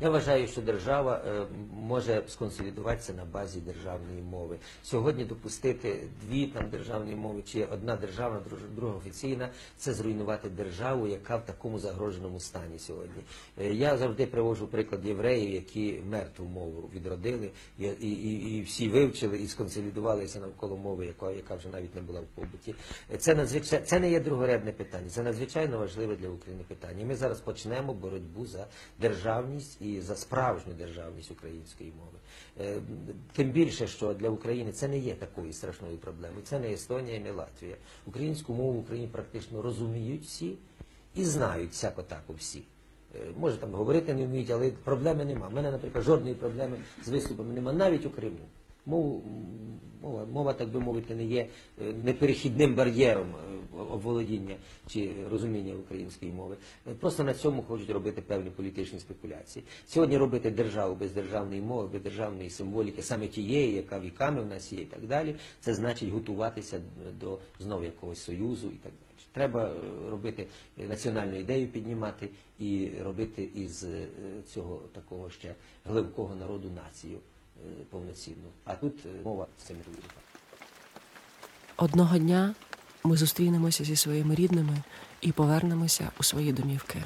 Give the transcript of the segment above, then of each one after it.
Я вважаю, що держава е, може сконсолідуватися на базі державної мови. Сьогодні допустити дві там державні мови чи одна державна, друга офіційна це зруйнувати державу, яка в такому загроженому стані сьогодні. Е, Я завжди привожу приклад євреїв, які мертву мову відродили і, і, і, всі вивчили і сконсолідувалися навколо мови, яка, яка вже навіть не була в побуті. Е, Це надзвичайно це не є другорядне питання, це надзвичайно важливе для України питання. Ми зараз почнемо боротьбу за державність і за справжню державність української мови. Е, Тим більше, що для України це не є такою страшною проблемою. Це не Естонія, не Латвія. Українську мову в Україні практично розуміють всі і знають всяко тако всі. Е, Може там говорити не вміють, але проблеми нема. У мене, наприклад, жодної проблеми з виступами нема, навіть у Криму. Мову, мова, мова, так би мовити, не є е, неперехідним бар'єром е, оволодіння чи розуміння української мови. Е, Просто на цьому хочуть робити певні політичні спекуляції. Сьогодні робити державу без державної мови, без державної символіки, саме тієї, яка віками в нас є і так далі, це значить готуватися до знову якогось союзу і так далі. Треба е, робити е, національну ідею піднімати і робити із е, цього такого ще глибокого народу націю е, повноцінну. А тут е, мова це буде. Одного дня ми зустрінемося зі своїми рідними і повернемося у свої домівки.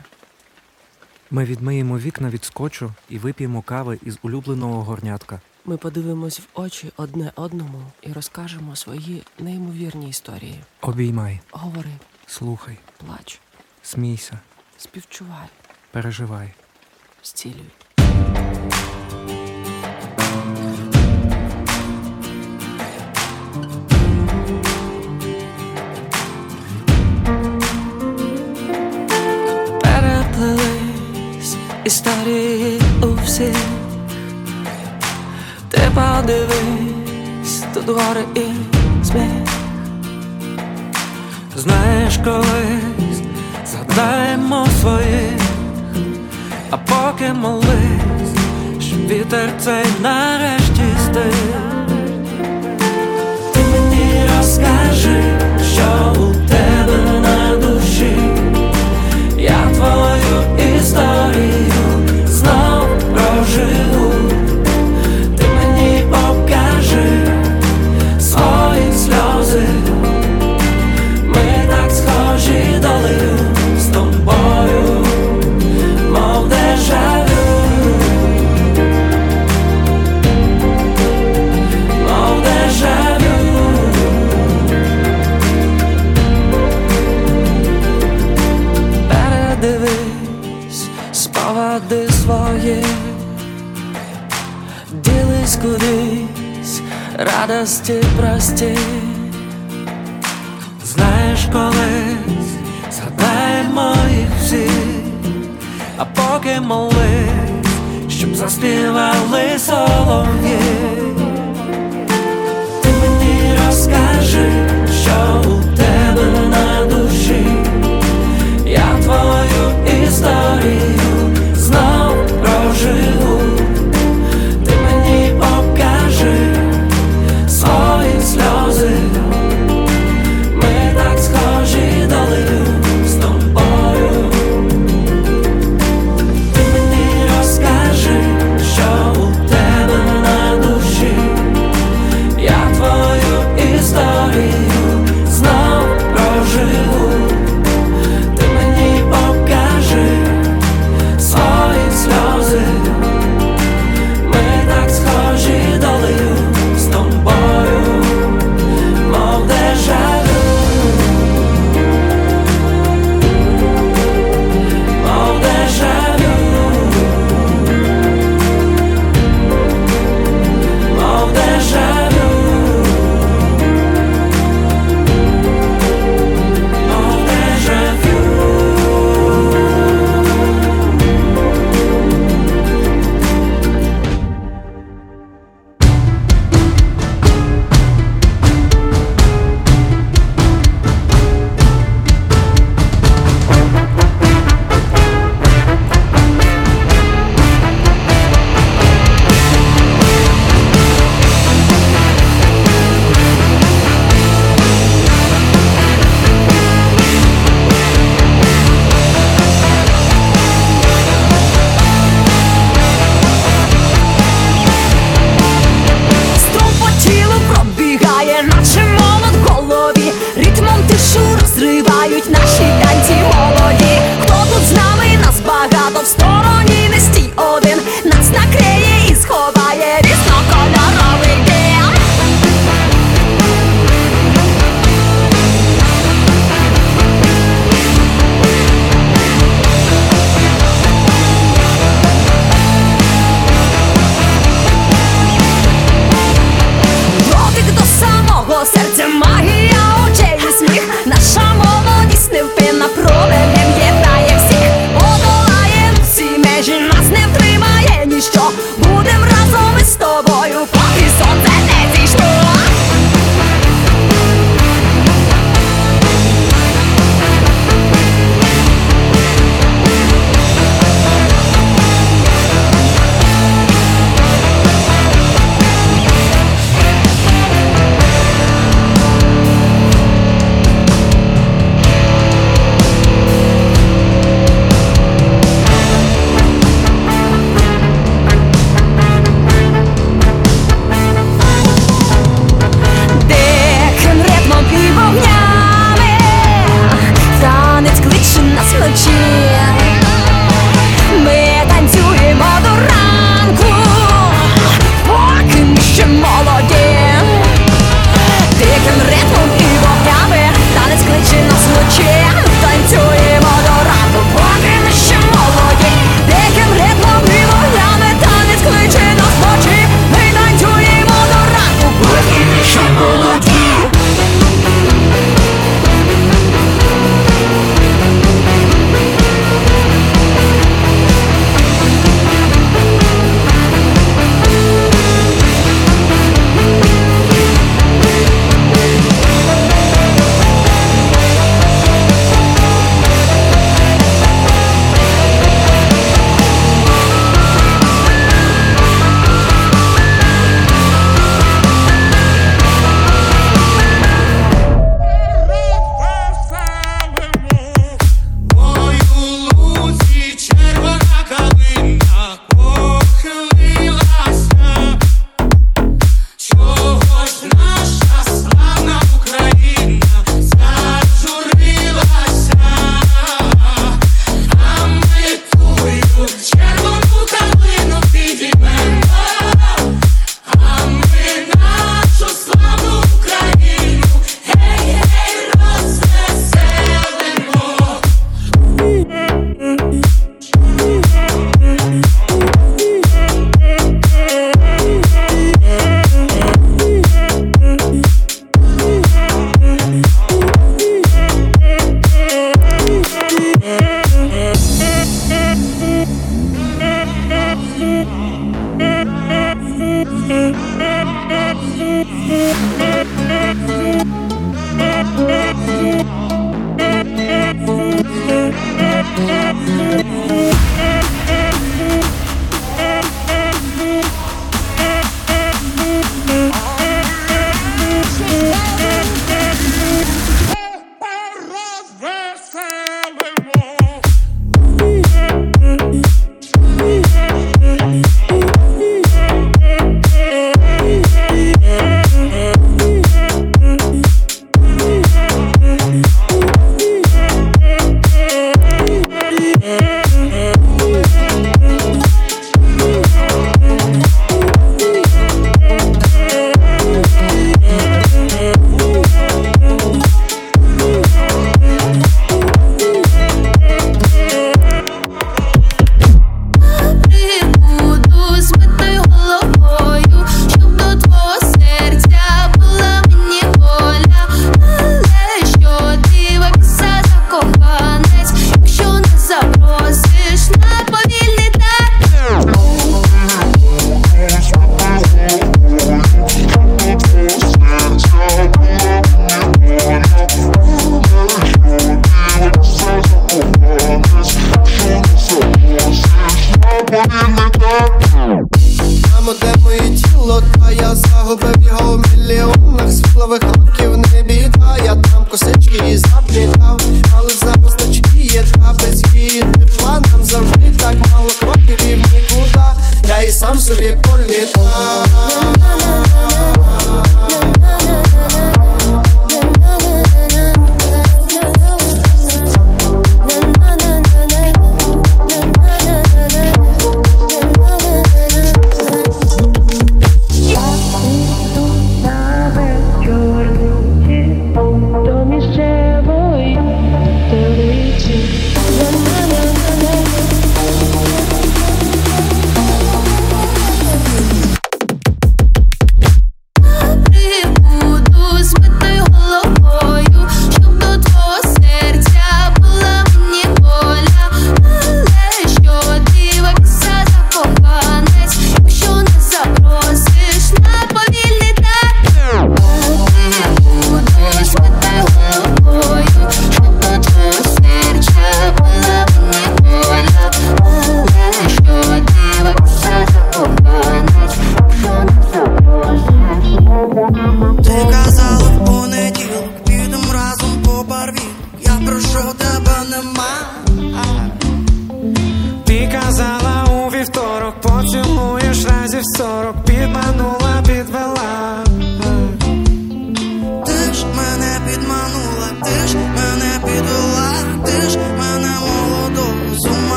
Ми відмиємо вікна від скотчу і вип'ємо кави із улюбленого горнятка. Ми подивимось в очі одне одному і розкажемо свої неймовірні історії. Обіймай, Говори, слухай, плач, смійся, співчувай, переживай. зцілюй. Переплились історії у всіх. Ти подивись, тут гори і сміх. Знаєш, колись згадаємо своїх, а поки молись, щоб вітер цей нарешті стих. Ти мені розкажи, що у тебе на душі. Я твою історію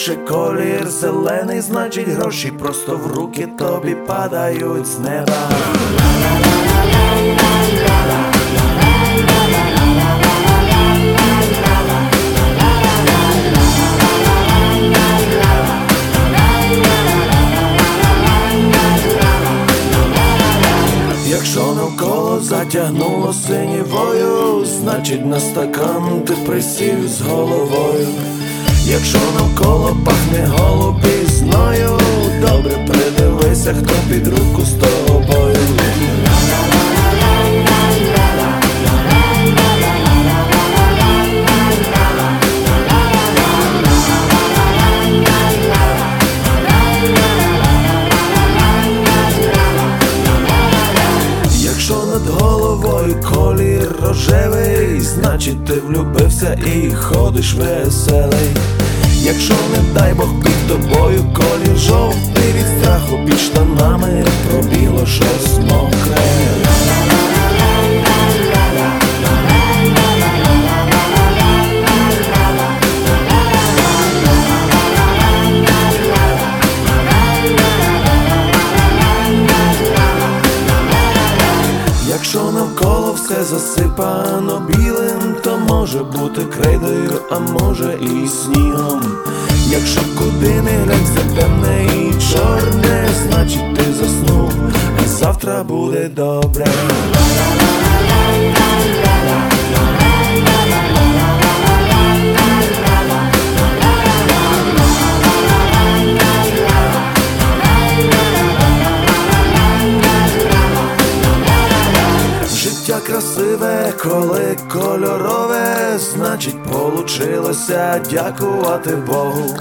більше колір зелений, значить гроші просто в руки тобі падають з неба. Якщо навколо затягнуло синівою, значить на стакан ти присів з головою. Якщо навколо пахне голубізною, добре придивися, хто під руку з тобою. Колір рожевий, значить ти влюбився і ходиш веселий. Якщо не дай Бог під тобою колір жовтий від страху під штанами пробіло щось мокре. Якщо навколо все засипано білим, то може бути крейдою, а може і снігом. Якщо куди не глянь, все темне і чорне, значить ти заснув, а завтра буде добре. Красиве, коли кольорове, значить получилося дякувати Богу.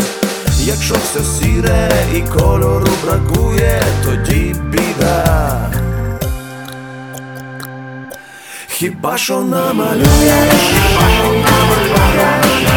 Якщо все сіре і кольору бракує, тоді біда. Хіба що намалюєш? Сам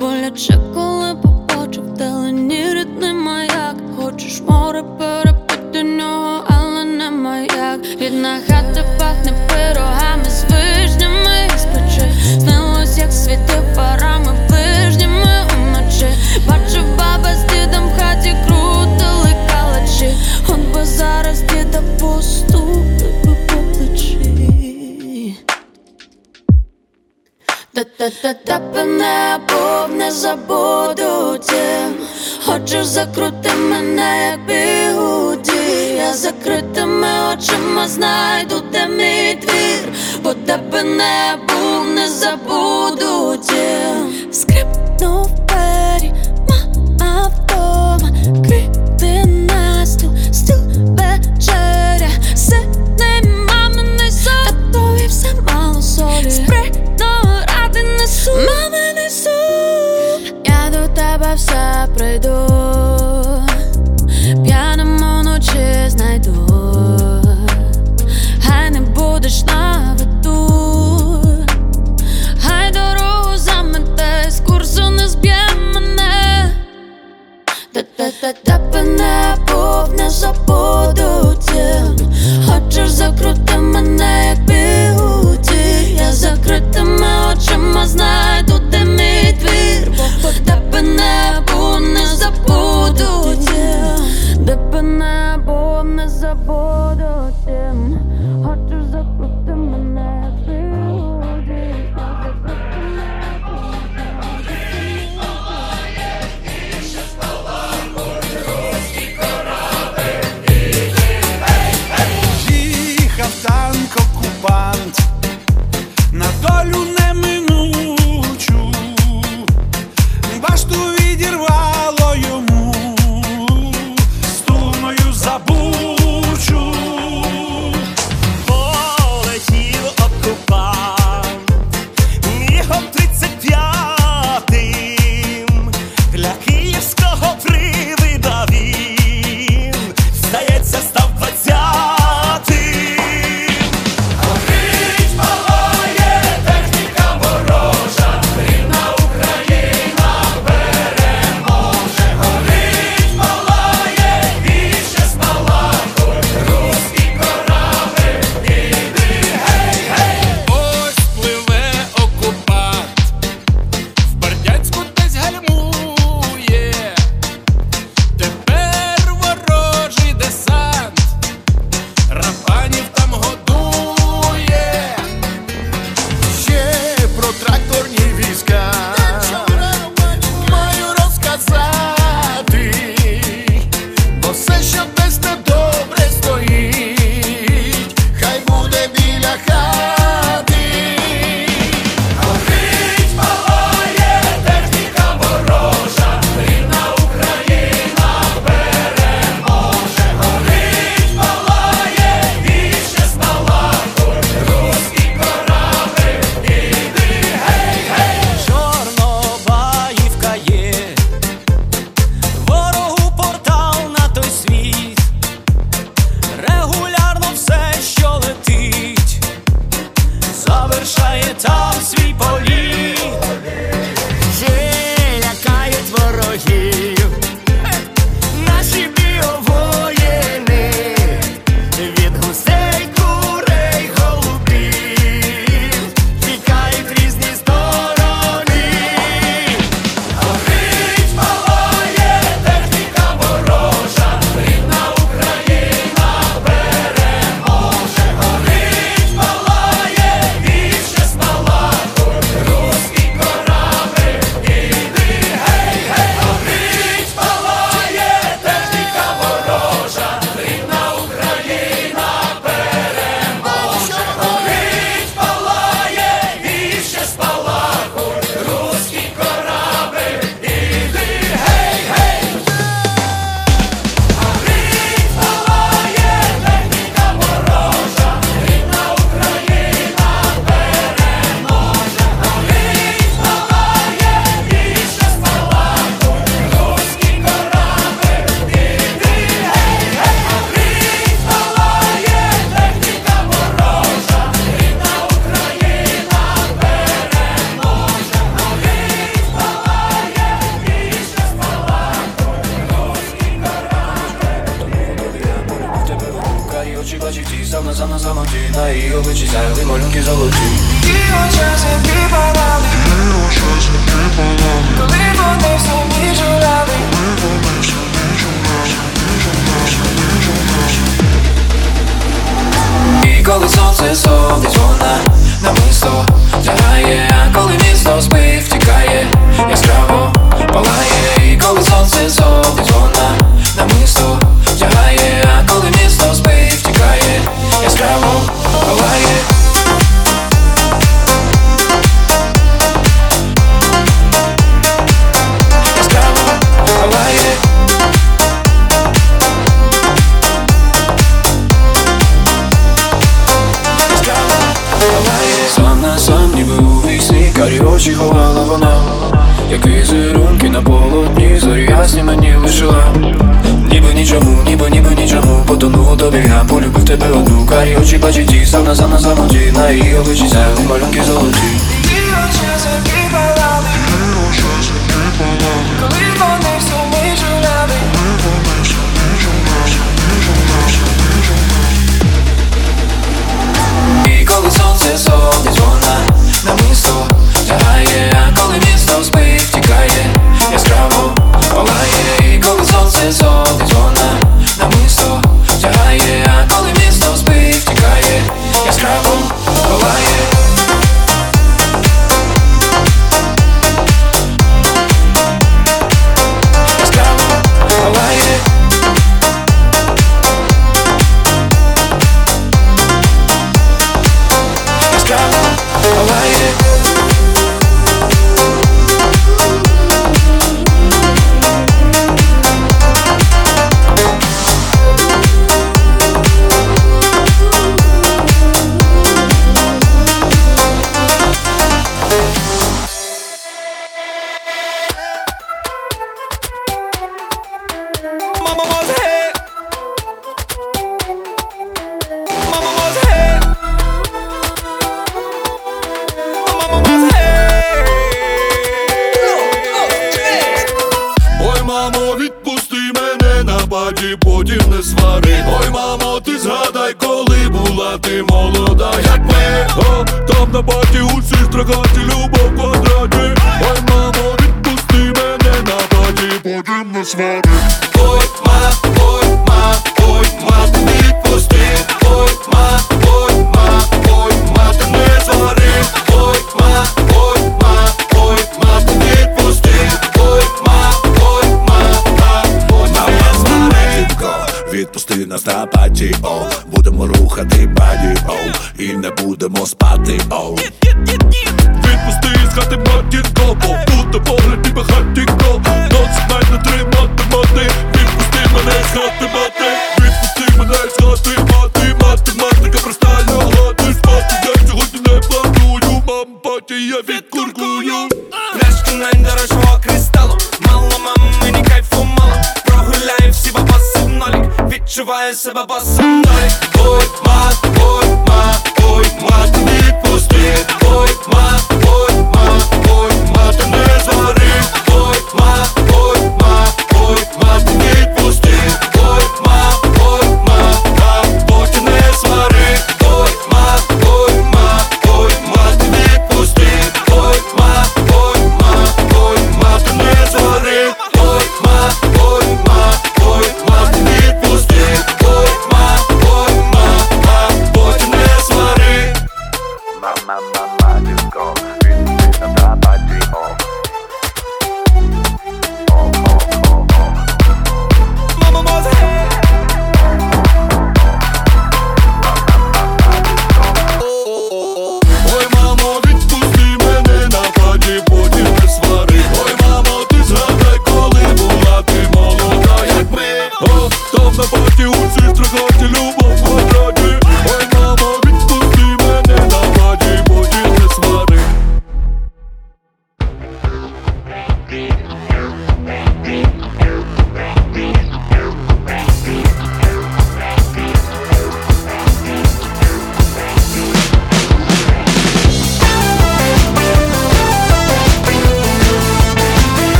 Боляче, коли побачив вдалині рідний як Хочеш море тебе не був, не забуду тим Хочеш закрути мене, як бігуді Я закритими очима знайду, де мій двір Бо тебе не був, не забуду тим Скрипнув прийду. П'яним уночі знайду. Хай не будеш на виду. Хай дорогу замете, з курсу не зб'є мене. Та-та-та тебе не був, не забуду тім Хочеш закрути мене, як бігуді Я закритими очима знайду, де мій двір. Бо тебе не був, quase. Коли сонце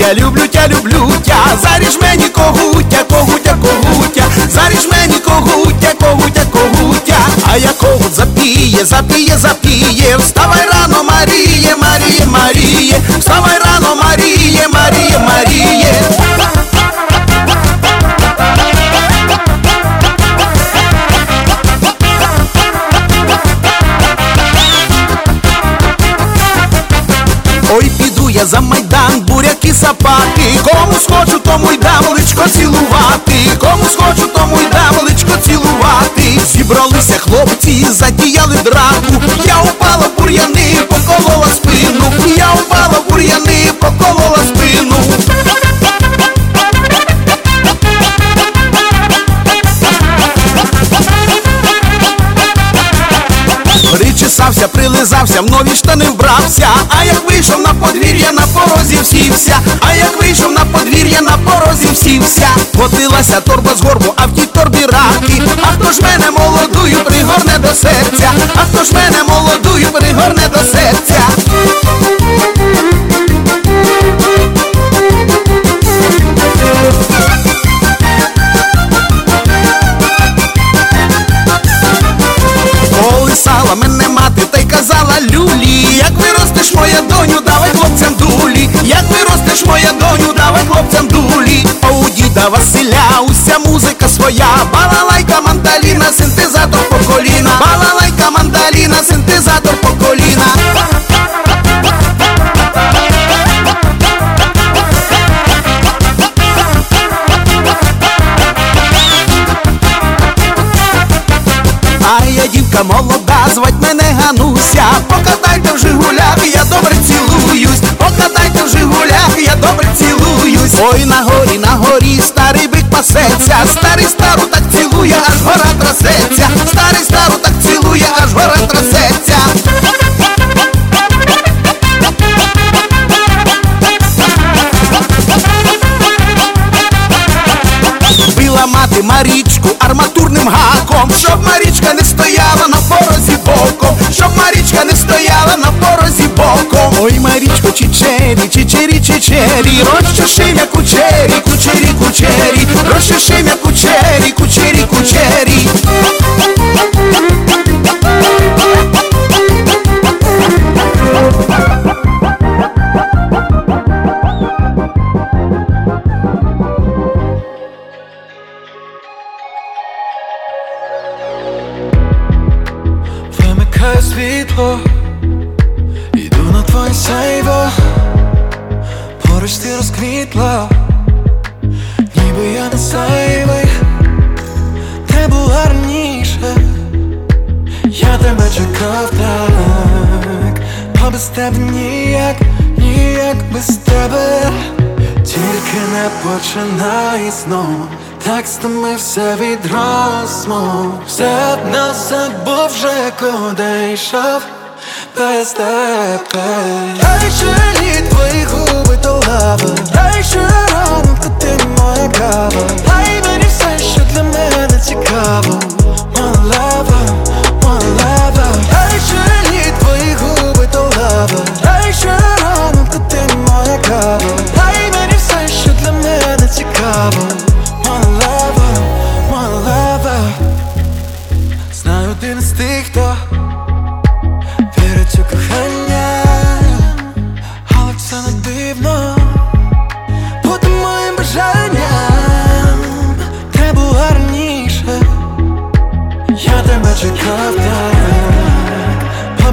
когуття, люблю тя, люблю тя, заріж мені когуття, когуття, когуття, заріж мені когуття, когуття, когуття, а я когут запіє, запіє, запіє, вставай рано, Маріє, Маріє, Маріє, вставай рано, Маріє, Маріє, Маріє. Ой, піду я за май. зв'язався, в нові штани вбрався, а як вийшов на подвір'я, на порозі всівся, а як вийшов на подвір'я, на порозі всівся, Котилася торба з горбу, а в тій торбі раки. А хто ж мене молодую пригорне до серця, а хто ж мене молодую пригорне до серця. Діда Василя уся музика своя, балалайка, мандаліна, синтезатор по коліна, балалайка, мандаліна, синтезатор по коліна. А я дівка молода, звать мене Гануся. Покатайте в Жигулях, я добре цілуюсь. Покатайте в Жигулях, Ой, на горі, на горі, старий бик пасеться. Старий стару так цілує, аж гора трасеться. Старий стару так цілує, аж гора трасеться. Била мати Марічку арматурним гаком, щоб Марічка не стояла на порозі боком, щоб Марічка не стояла на порозі боком. Ой, Марічко, чичері, чичері, чичері, розчешимя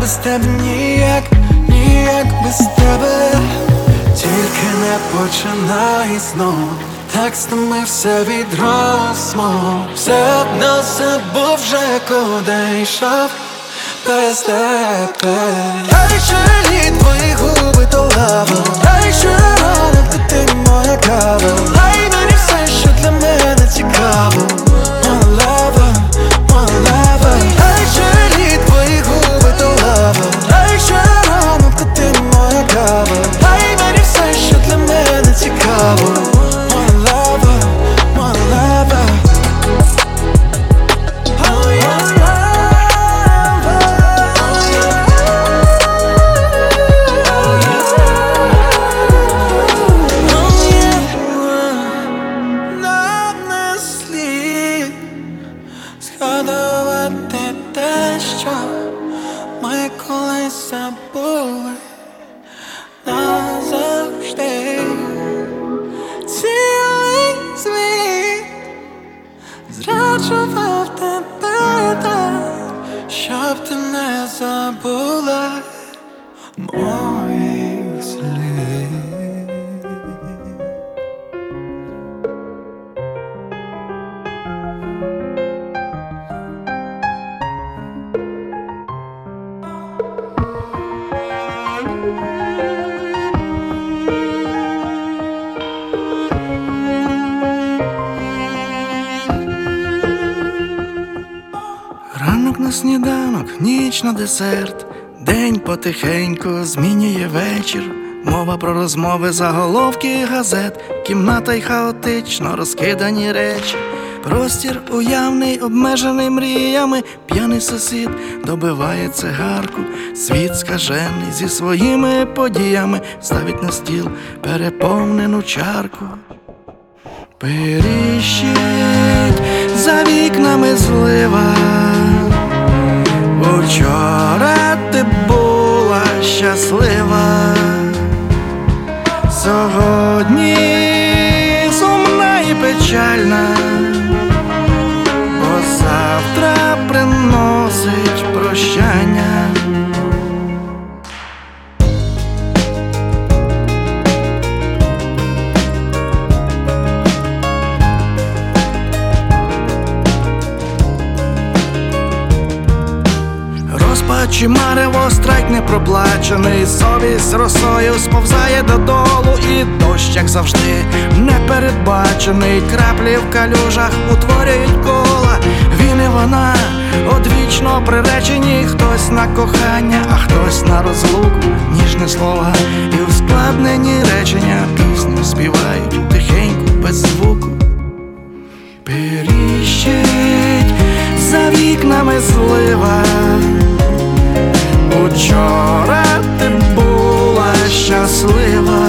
без тебе ніяк, ніяк без тебе. Тільки не починай знову Так стомився від розмов Все одно забув вже куди йшов. Без тебе. Дай ще літ твої губи то лава Дай ще ранок, то ти моя кава. Дай мені все, що для мене цікаво десерт, день потихеньку змінює вечір. Мова про розмови, заголовки газет, кімната й хаотично розкидані речі. Простір уявний, обмежений мріями, п'яний сусід добиває цигарку, світ скажений зі своїми подіями, ставить на стіл переповнену чарку. Періщить за вікнами злива, Вчора ти була щаслива, сьогодні сумна і печальна, бо завтра приносить прощання. Марево стрейк проплачений, совість росою сповзає додолу, і дощ, як завжди, непередбачений. Краплі в калюжах утворюють кола. Він і вона одвічно приречені, хтось на кохання, а хтось на розлуку, ніжне слова, і ускладнені речення пісню співають тихенько, без звуку. Періщить за вікнами злива. Учора ти була щаслива.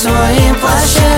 Своим плащем.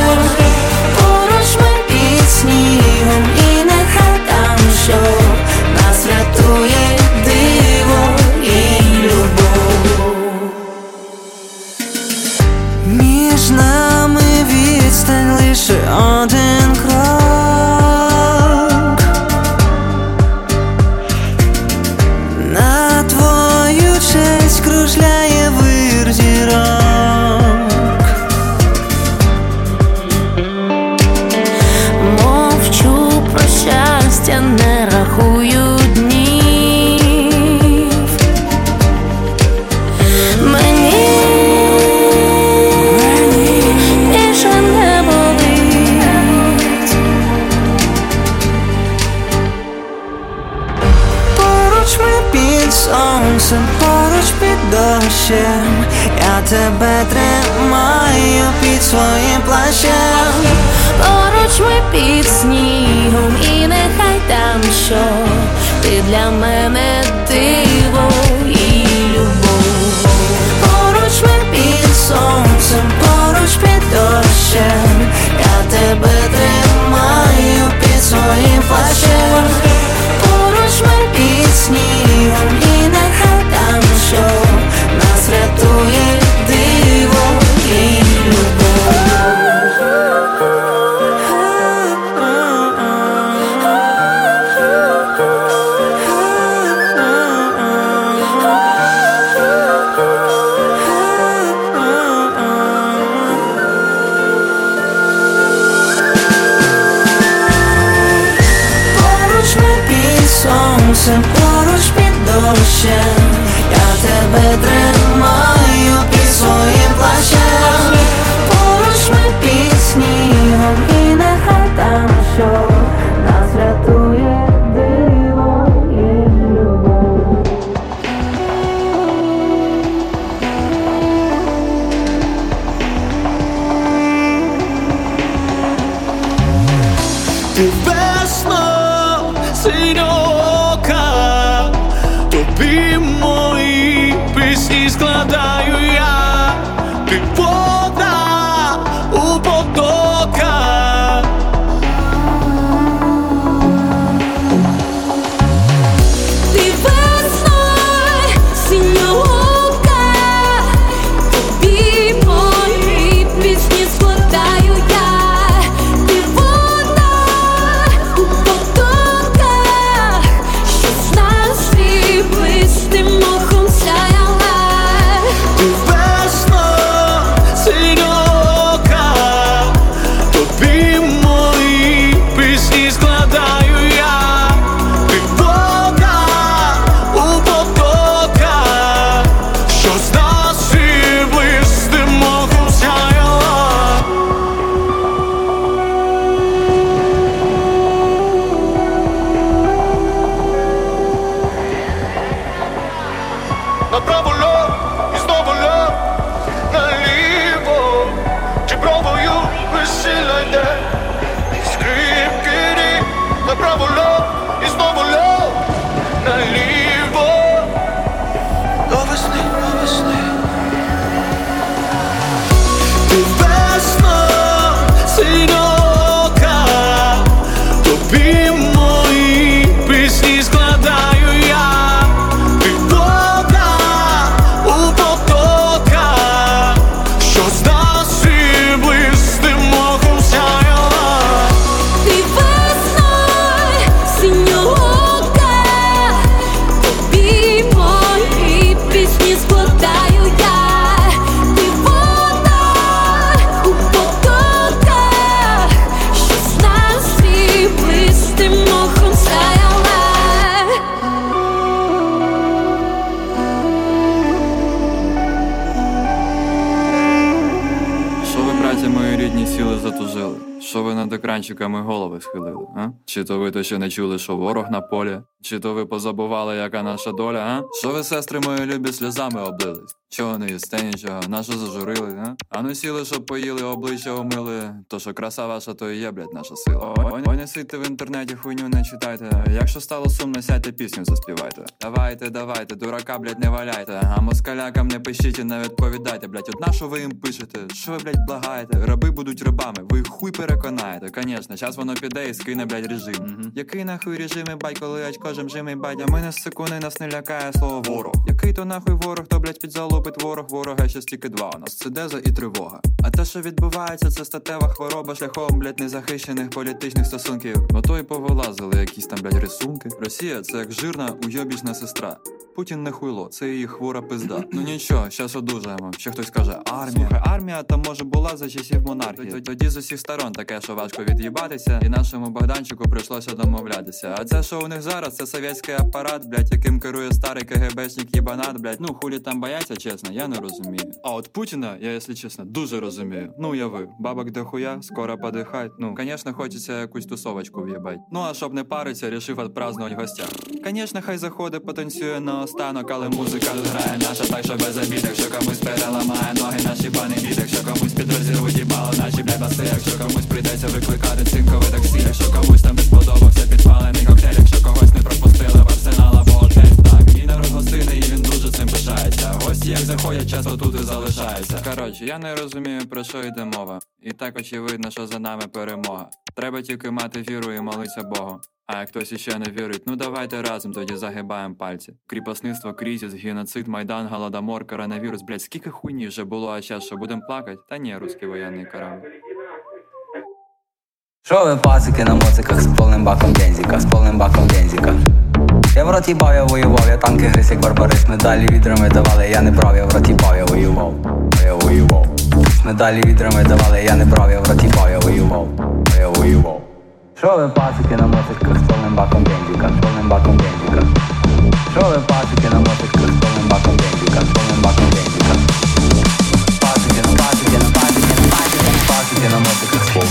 Там Чи то ви то ще не чули, що ворог на полі? Чи то ви позабували, яка наша доля? А? Що ви, сестри мої любі, сльозами облились? Чого не їсте нічого? Нащо зажурили? А? а ну сіли, щоб поїли, обличчя умили. То що краса ваша, то і є, блядь, наша сила. Ой, не сидьте в інтернеті, хуйню не читайте. Якщо стало сумно, сядьте пісню заспівайте. Давайте, давайте, дурака, блядь, не валяйте. А москалякам не пишіть і не відповідайте, блядь. От на що ви їм пишете? Що ви, блядь, благаєте? Раби будуть рабами, ви хуй переконаєте. Конечно, час воно піде і скине, блядь, режим. Мгм. Який нахуй режим, і бать, коли очко жимжимий бать, а мене з секунди нас не лякає слово ворог. Який то нахуй ворог, то блядь, підзалупить ворог, ворога ще стільки два. У нас це деза і тривога. А те, що відбувається, це статева хвороба шляхом, блядь, незахищених політичних стосунків. Ото й повилазили якісь там, блядь, рисунки. Росія це як жирна уйобічна сестра. Путін не хуйло, це її хвора пизда. Ну нічого, щас одужаємо. Ще хтось каже, армія. Слухай, армія там може була за часів монархії. Тоді з усіх сторон таке, що важко від'їбатися, і нашому Богданчику прийшлося домовлятися. А це, що у них зараз, це совєтський апарат, блядь, яким керує старий КГБшник їбанат, блядь. Ну хулі там бояться, чесно, я не розумію. А от Путіна, я, якщо чесно, дуже розумію. Ну уяви, бабок дохуя, скоро подихать. Ну, звісно, хочеться якусь тусовочку в'їбать. Ну а щоб не париться, рішив відпразднувати в гостях. Звісно, хай заходить, потанцює на останок, але музика грає наша, так що без обід, якщо комусь переламає ноги, наші пани бід, якщо комусь підрозірвуть їбало, наші бля баси, якщо комусь прийдеться викликати цинкове таксі, якщо комусь там не сподобався підпалений коктейль, когось не пропустили в арсенал або готель, так він не розгостиний і він дуже цим пишається. Гості як заходять, часто тут і залишаються. Коротше, я не розумію про що йде мова. І так очевидно, що за нами перемога. Треба тільки мати віру і молитися Богу. А як хтось іще не вірить, ну давайте разом тоді загибаємо пальці. Кріпосництво, кризис, геноцид, майдан, голодомор, коронавірус, блять, скільки хуйні вже було, а час, що будемо плакати? Та ні, русський воєнний корабль. Шо ви пацики на моциках з повним баком бензіка, з повним баком бензіка. Я в роті бав, я воював, я танки гриз, як барбарис, медалі відрами давали, я не брав, я в роті бав, я воював, я воював. Медалі відрами давали, я не брав, я в роті бав, я воював, я воював. Шо ви пацики на моциках з повним баком бензіка, з повним баком бензіка. Шо ви пацики на моциках з повним баком бензіка.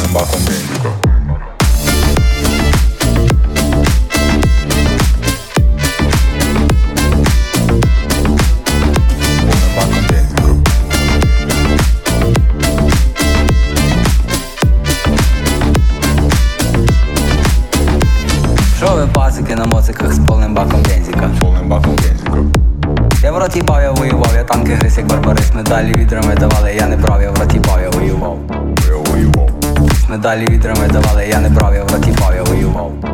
Comba conmigo. Що ви пасики на моциках з повним баком бензіка? Повним баком бензіка. Я в роті бав, я воював, я танки гриз, барбарис, медалі вітрами давали, я не прав я в роті далі вітрами давали, я не правив, років бавів воював.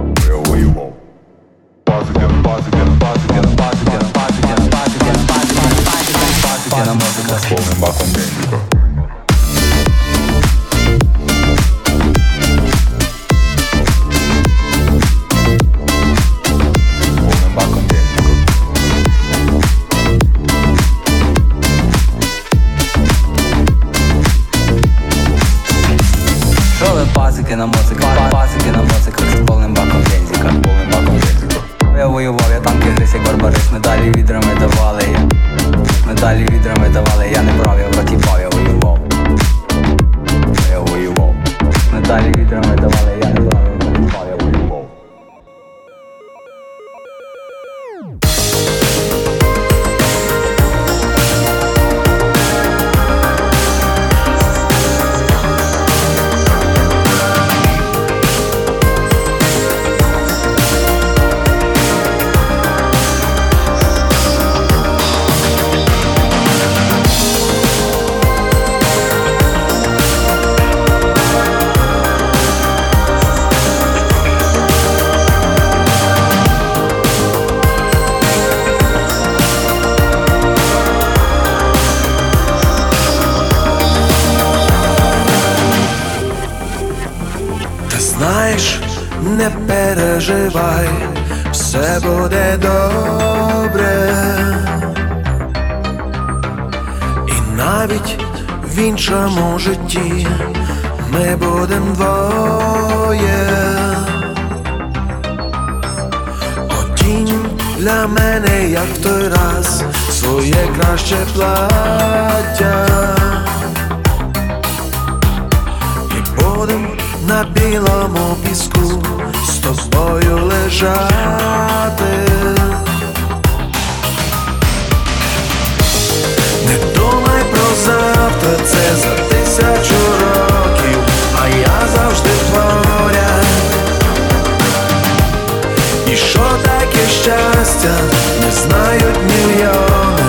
І що таке щастя, не знають мільйони.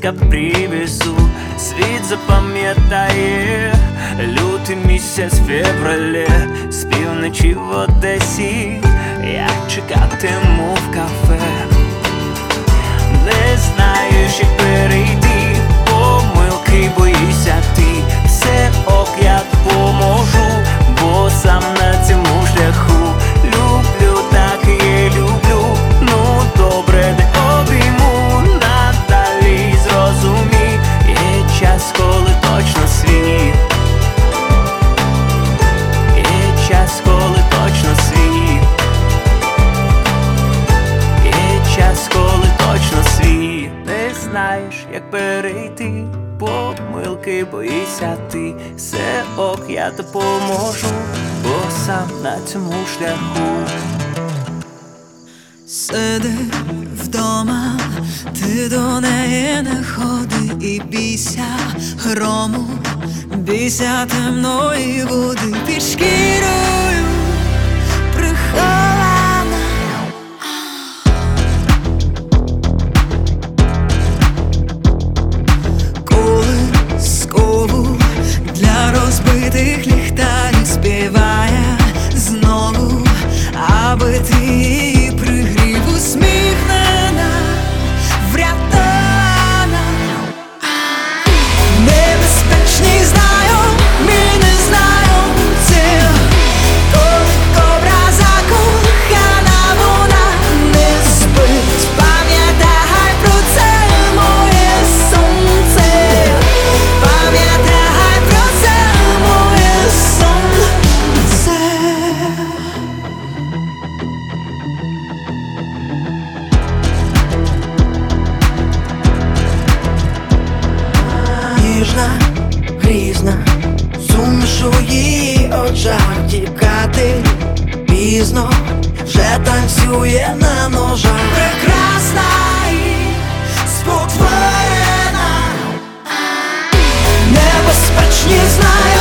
Риска прибежит допоможу, бо сам на цьому шляху. Сиди вдома, ти до неї не ходи і бійся грому, бійся темно. На ножах. Прекрасна і спотворена, небезпечні знайомі,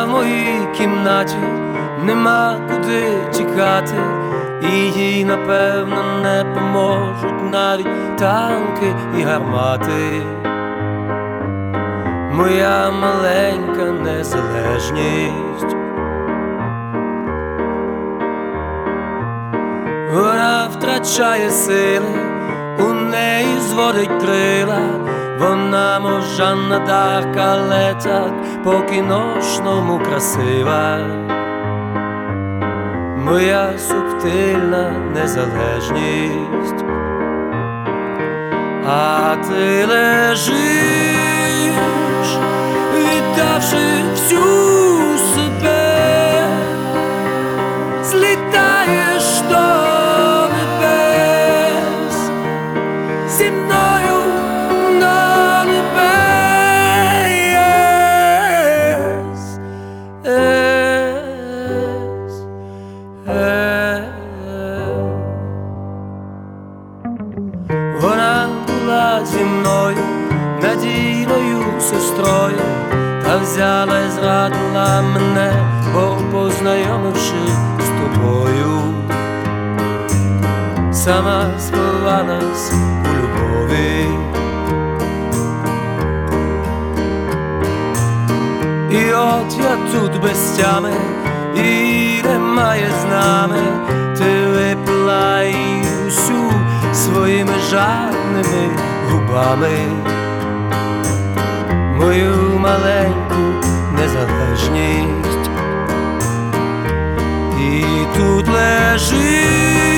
на моїй кімнаті нема куди тікати, і їй, напевно, не поможуть навіть танки і гармати. Моя маленька незалежність. Вона втрачає сили, у неї зводить крила вона мов Жанна Дарк, по кіношному красива. Моя субтильна незалежність, а ти лежиш, віддавши всю зрадила мене, бо познайомивши з тобою, сама сховалась у любові. І от я тут без тями, і немає з нами, ти випила її усю своїми жадними губами, мою маленьку незалежність, і тут лежиш,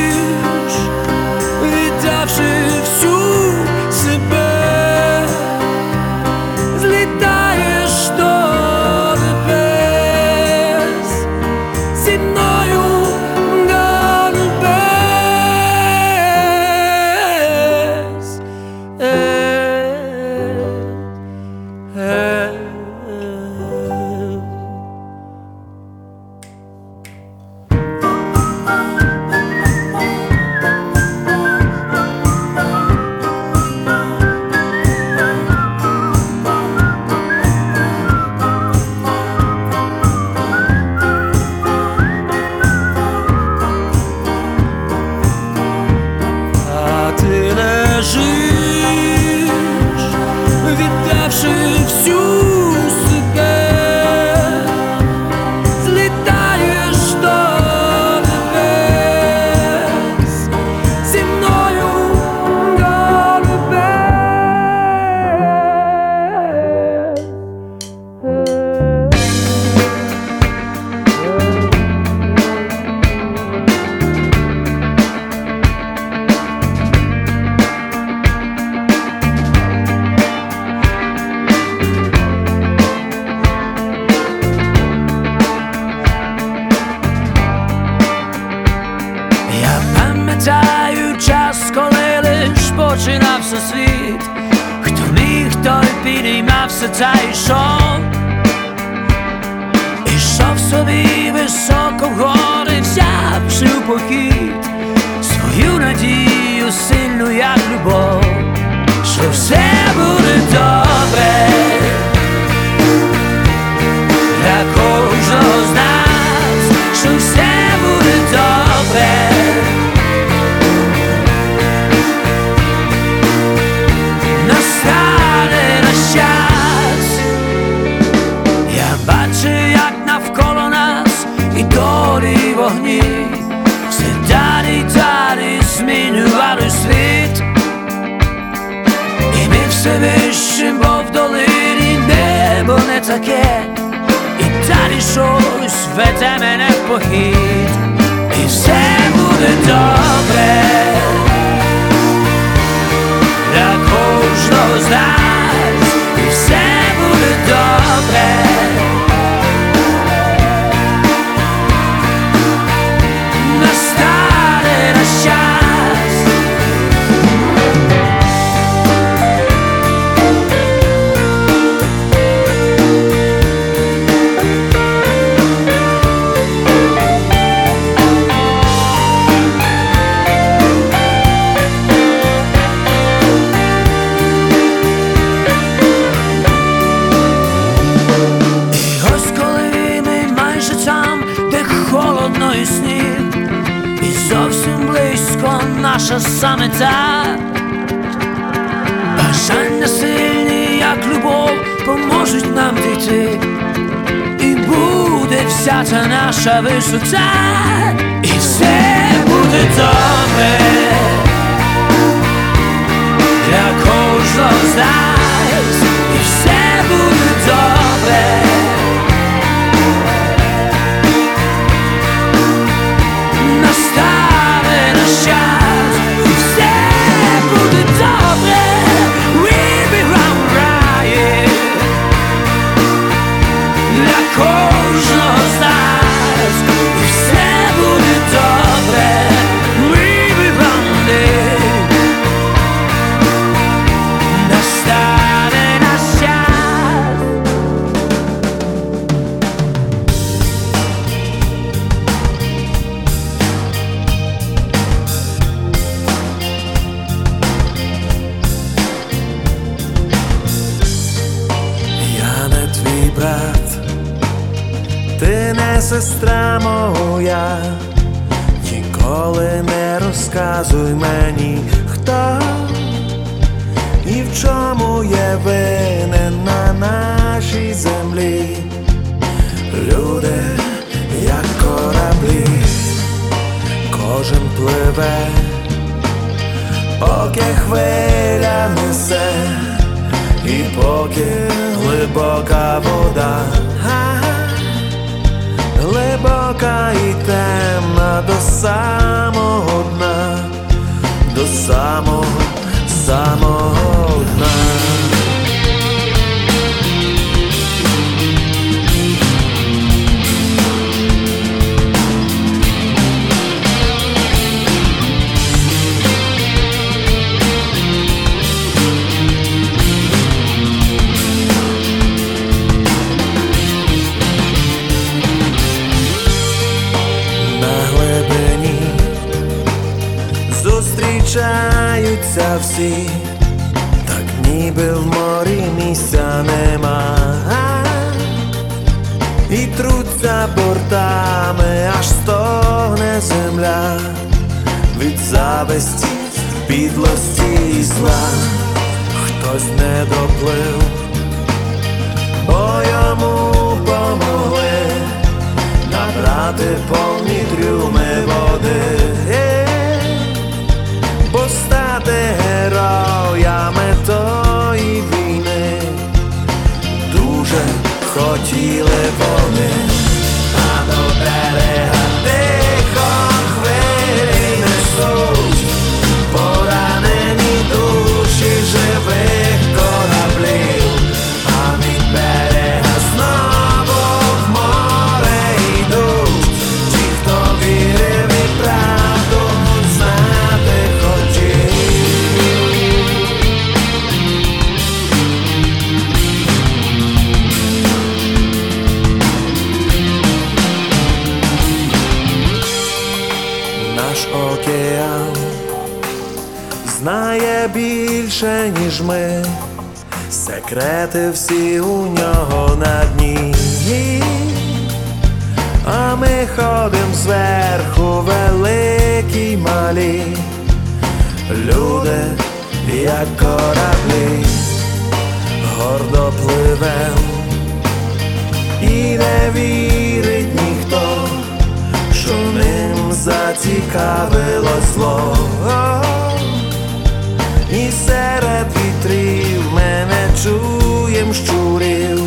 ти Strata nasza wyszuca I chcę budy domy Jak każdą z nas I chcę budy dobre Nastawy na świat більше, ніж ми, секрети всі у нього на дні, а ми ходим зверху, великі малі, люди, як кораблі, гордо пливем. І не вірить ніхто, що ним зацікавило слово серед вітрів мене чуєм щурів,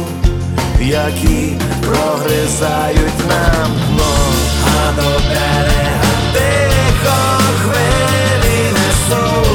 які прогризають нам дно, а до берега тихо хвилі несуть.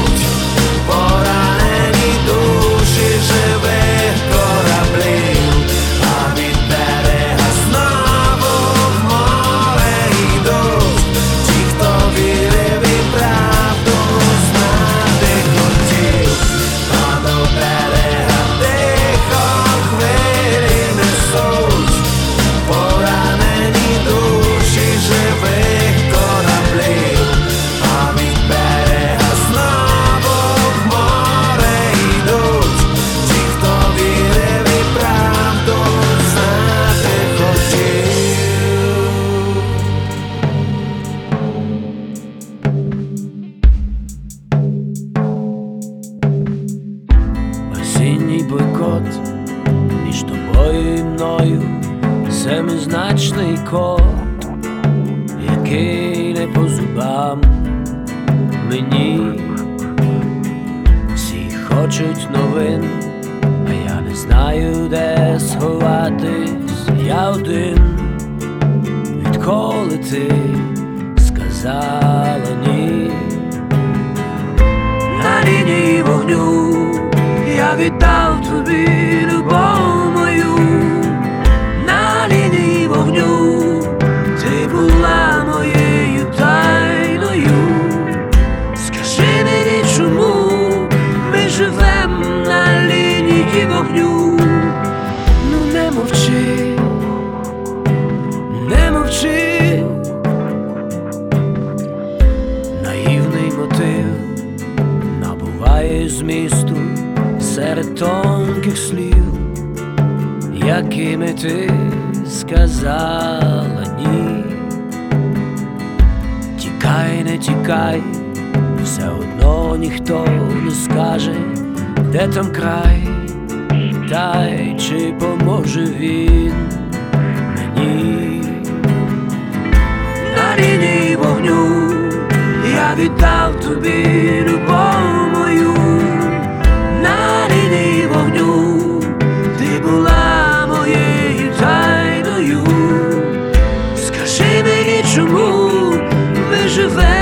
Знаю, де сховатись. Я один, відколи ти сказала ні. На лінії вогню я віддав тобі любов тонких слів, якими ти сказала ні. Тікай, не тікай, все одно ніхто не скаже, де там край, та й чи поможе він мені. На лінії вогню я віддав тобі любов ми живем